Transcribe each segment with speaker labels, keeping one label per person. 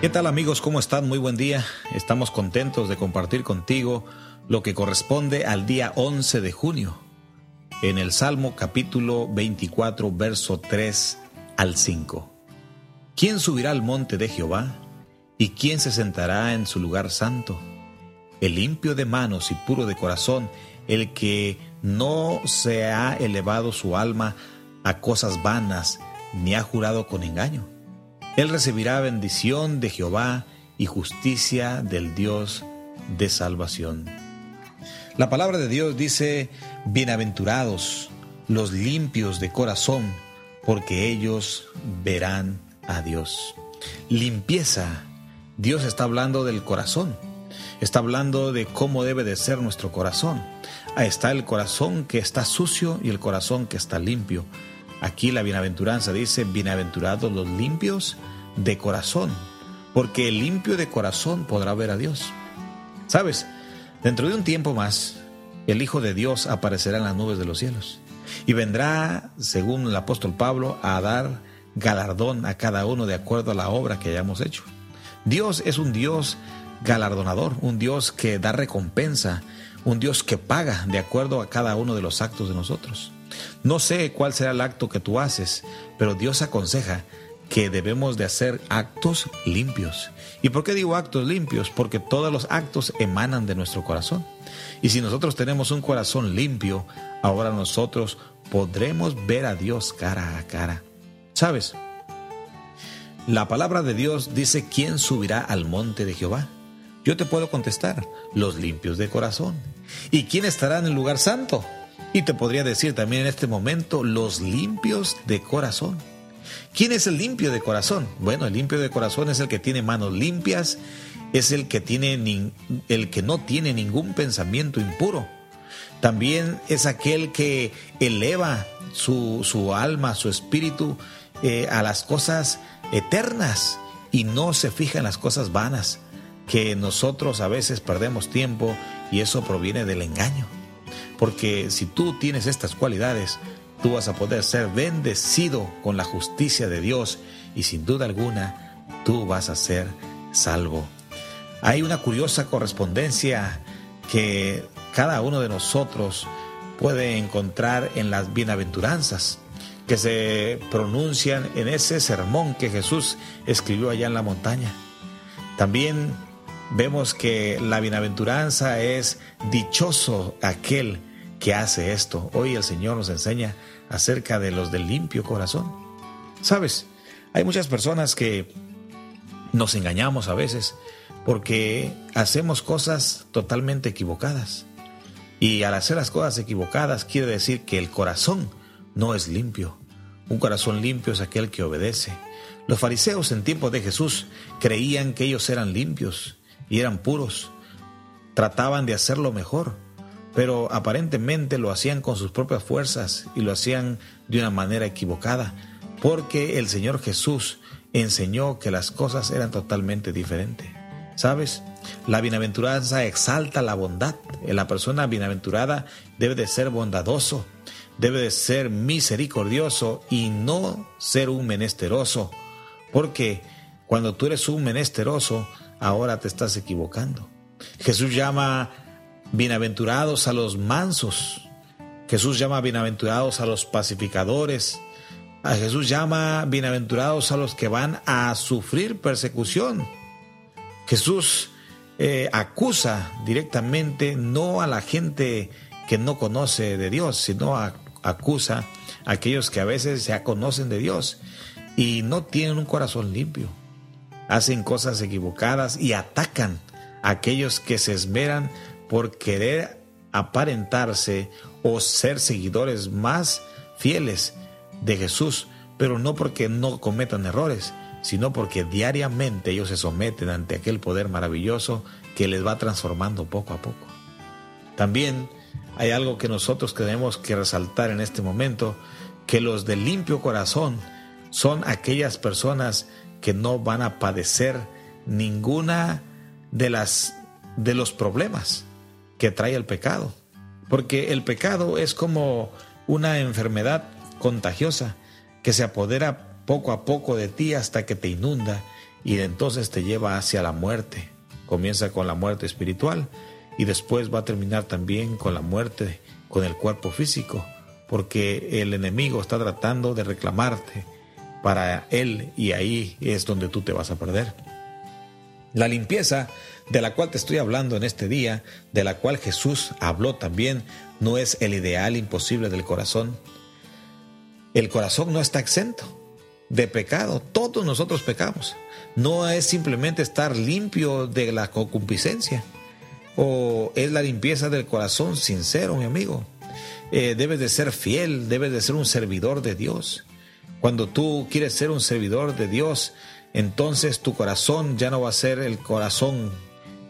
Speaker 1: ¿Qué tal amigos? ¿Cómo están? Muy buen día. Estamos contentos de compartir contigo lo que corresponde al día 11 de junio, en el Salmo capítulo 24, verso 3 al 5. ¿Quién subirá al monte de Jehová? ¿Y quién se sentará en su lugar santo? El limpio de manos y puro de corazón, el que no se ha elevado su alma a cosas vanas, ni ha jurado con engaño él recibirá bendición de Jehová y justicia del Dios de salvación. La palabra de Dios dice, bienaventurados los limpios de corazón, porque ellos verán a Dios. Limpieza. Dios está hablando del corazón. Está hablando de cómo debe de ser nuestro corazón. Ahí está el corazón que está sucio y el corazón que está limpio. Aquí la bienaventuranza dice, bienaventurados los limpios de corazón, porque el limpio de corazón podrá ver a Dios. Sabes, dentro de un tiempo más, el Hijo de Dios aparecerá en las nubes de los cielos y vendrá, según el apóstol Pablo, a dar galardón a cada uno de acuerdo a la obra que hayamos hecho. Dios es un Dios galardonador, un Dios que da recompensa, un Dios que paga de acuerdo a cada uno de los actos de nosotros. No sé cuál será el acto que tú haces, pero Dios aconseja que debemos de hacer actos limpios. ¿Y por qué digo actos limpios? Porque todos los actos emanan de nuestro corazón. Y si nosotros tenemos un corazón limpio, ahora nosotros podremos ver a Dios cara a cara. ¿Sabes? La palabra de Dios dice, ¿quién subirá al monte de Jehová? Yo te puedo contestar, los limpios de corazón. ¿Y quién estará en el lugar santo? Y te podría decir también en este momento, los limpios de corazón. ¿Quién es el limpio de corazón? Bueno, el limpio de corazón es el que tiene manos limpias, es el que, tiene el que no tiene ningún pensamiento impuro. También es aquel que eleva su, alma, su espíritu eh, a las cosas eternas y no se fija en las cosas vanas, que nosotros a veces perdemos tiempo y eso proviene del engaño. Porque si tú tienes estas cualidades, tú vas a poder ser bendecido con la justicia de Dios y sin duda alguna tú vas a ser salvo. Hay una curiosa correspondencia que cada uno de nosotros puede encontrar en las bienaventuranzas que se pronuncian en ese sermón que Jesús escribió allá en la montaña. También vemos que la bienaventuranza es dichoso aquel que hace esto. Hoy el Señor nos enseña acerca de los del limpio corazón. Sabes, hay muchas personas que nos engañamos a veces porque hacemos cosas totalmente equivocadas. Y al hacer las cosas equivocadas quiere decir que el corazón no es limpio. Un corazón limpio es aquel que obedece. Los fariseos en tiempos de Jesús creían que ellos eran limpios y eran puros. Trataban de hacerlo mejor pero aparentemente lo hacían con sus propias fuerzas y lo hacían de una manera equivocada, porque el Señor Jesús enseñó que las cosas eran totalmente diferentes. ¿Sabes? La bienaventuranza exalta la bondad. La persona bienaventurada debe de ser bondadoso, debe de ser misericordioso y no ser un menesteroso, porque cuando tú eres un menesteroso, ahora te estás equivocando. Jesús llama Bienaventurados a los mansos. Jesús llama bienaventurados a los pacificadores. Jesús llama bienaventurados a los que van a sufrir persecución. Jesús eh, acusa directamente no a la gente que no conoce de Dios, sino acusa a aquellos que a veces ya conocen de Dios y no tienen un corazón limpio. Hacen cosas equivocadas y atacan aquellos que se esmeran por querer aparentarse o ser seguidores más fieles de Jesús, pero no porque no cometan errores, sino porque diariamente ellos se someten ante aquel poder maravilloso que les va transformando poco a poco. También hay algo que nosotros tenemos que resaltar en este momento, que los de limpio corazón son aquellas personas que no van a padecer ninguna de las de los problemas que trae el pecado. Porque el pecado es como una enfermedad contagiosa que se apodera poco a poco de ti hasta que te inunda y entonces te lleva hacia la muerte. Comienza con la muerte espiritual y después va a terminar también con la muerte con el cuerpo físico, porque el enemigo está tratando de reclamarte para él y ahí es donde tú te vas a perder. La limpieza de la cual te estoy hablando en este día, de la cual Jesús habló también, no es el ideal imposible del corazón. El corazón no está exento de pecado, todos nosotros pecamos. No es simplemente estar limpio de la concupiscencia, o es la limpieza del corazón sincero, mi amigo. Eh, debes de ser fiel, debes de ser un servidor de Dios. Cuando tú quieres ser un servidor de Dios, entonces tu corazón ya no va a ser el corazón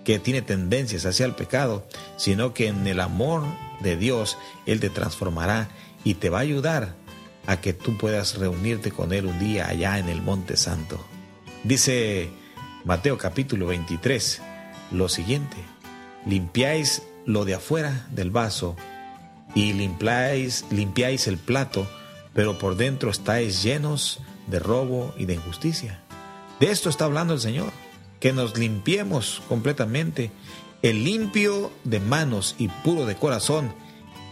Speaker 1: que tiene tendencias hacia el pecado, sino que en el amor de Dios Él te transformará y te va a ayudar a que tú puedas reunirte con Él un día allá en el Monte Santo. Dice Mateo capítulo 23 lo siguiente, limpiáis lo de afuera del vaso y limpiáis, limpiáis el plato, pero por dentro estáis llenos de robo y de injusticia. De esto está hablando el Señor, que nos limpiemos completamente. El limpio de manos y puro de corazón,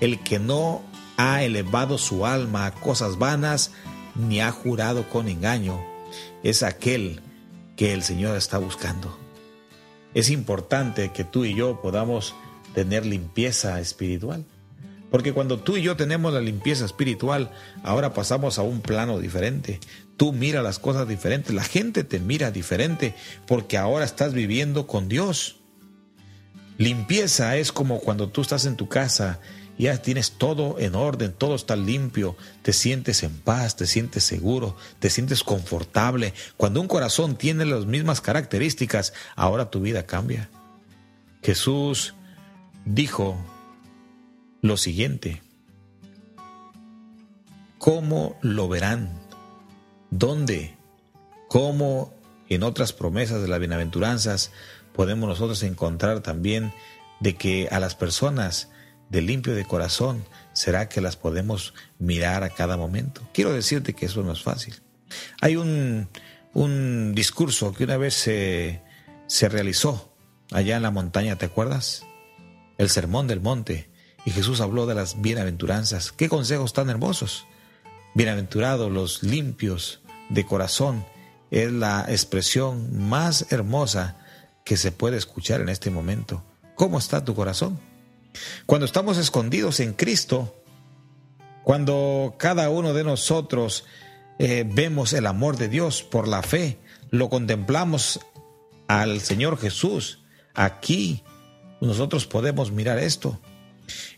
Speaker 1: el que no ha elevado su alma a cosas vanas, ni ha jurado con engaño, es aquel que el Señor está buscando. Es importante que tú y yo podamos tener limpieza espiritual. Porque cuando tú y yo tenemos la limpieza espiritual, ahora pasamos a un plano diferente. Tú miras las cosas diferentes, la gente te mira diferente porque ahora estás viviendo con Dios. Limpieza es como cuando tú estás en tu casa ya tienes todo en orden, todo está limpio, te sientes en paz, te sientes seguro, te sientes confortable. Cuando un corazón tiene las mismas características, ahora tu vida cambia. Jesús dijo lo siguiente. ¿Cómo lo verán? ¿Dónde? ¿Cómo en otras promesas de las bienaventuranzas podemos nosotros encontrar también de que a las personas de limpio de corazón será que las podemos mirar a cada momento? Quiero decirte que eso no es fácil. Hay un, un discurso que una vez se, se realizó allá en la montaña, ¿te acuerdas? El Sermón del Monte y Jesús habló de las bienaventuranzas. Qué consejos tan hermosos. Bienaventurados los limpios de corazón es la expresión más hermosa que se puede escuchar en este momento. ¿Cómo está tu corazón? Cuando estamos escondidos en Cristo, cuando cada uno de nosotros eh, vemos el amor de Dios por la fe, lo contemplamos al Señor Jesús, aquí nosotros podemos mirar esto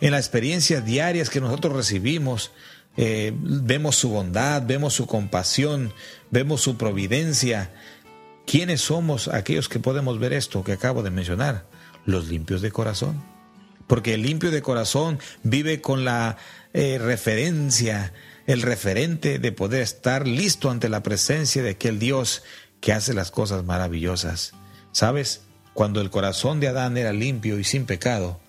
Speaker 1: en las experiencias diarias que nosotros recibimos, eh, vemos su bondad, vemos su compasión, vemos su providencia. ¿Quiénes somos aquellos que podemos ver esto que acabo de mencionar? Los limpios de corazón. Porque el limpio de corazón vive con la eh, referencia, el referente de poder estar listo ante la presencia de aquel Dios que hace las cosas maravillosas. ¿Sabes? Cuando el corazón de Adán era limpio y sin pecado,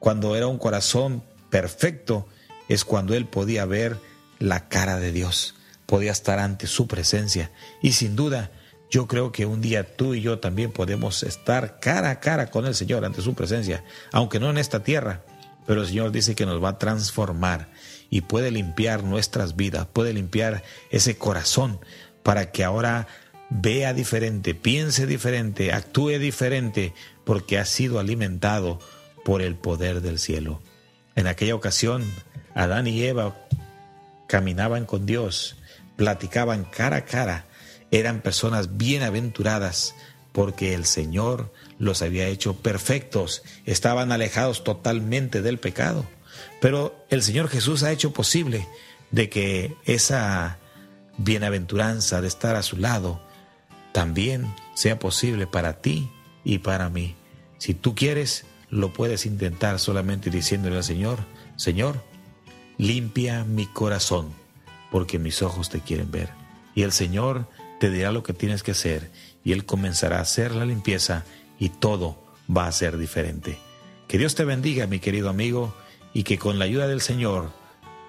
Speaker 1: cuando era un corazón perfecto, es cuando él podía ver la cara de Dios, podía estar ante su presencia. Y sin duda, yo creo que un día tú y yo también podemos estar cara a cara con el Señor ante su presencia, aunque no en esta tierra, pero el Señor dice que nos va a transformar y puede limpiar nuestras vidas, puede limpiar ese corazón para que ahora vea diferente, piense diferente, actúe diferente, porque ha sido alimentado por el poder del cielo. En aquella ocasión, Adán y Eva caminaban con Dios, platicaban cara a cara, eran personas bienaventuradas porque el Señor los había hecho perfectos, estaban alejados totalmente del pecado. Pero el Señor Jesús ha hecho posible de que esa bienaventuranza de estar a su lado también sea posible para ti y para mí. Si tú quieres, lo puedes intentar solamente diciéndole al Señor, Señor, limpia mi corazón, porque mis ojos te quieren ver. Y el Señor te dirá lo que tienes que hacer, y Él comenzará a hacer la limpieza, y todo va a ser diferente. Que Dios te bendiga, mi querido amigo, y que con la ayuda del Señor,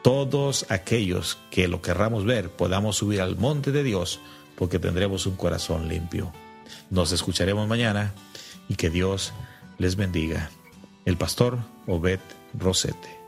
Speaker 1: todos aquellos que lo querramos ver, podamos subir al monte de Dios, porque tendremos un corazón limpio. Nos escucharemos mañana y que Dios les bendiga. El pastor Obed Rosete.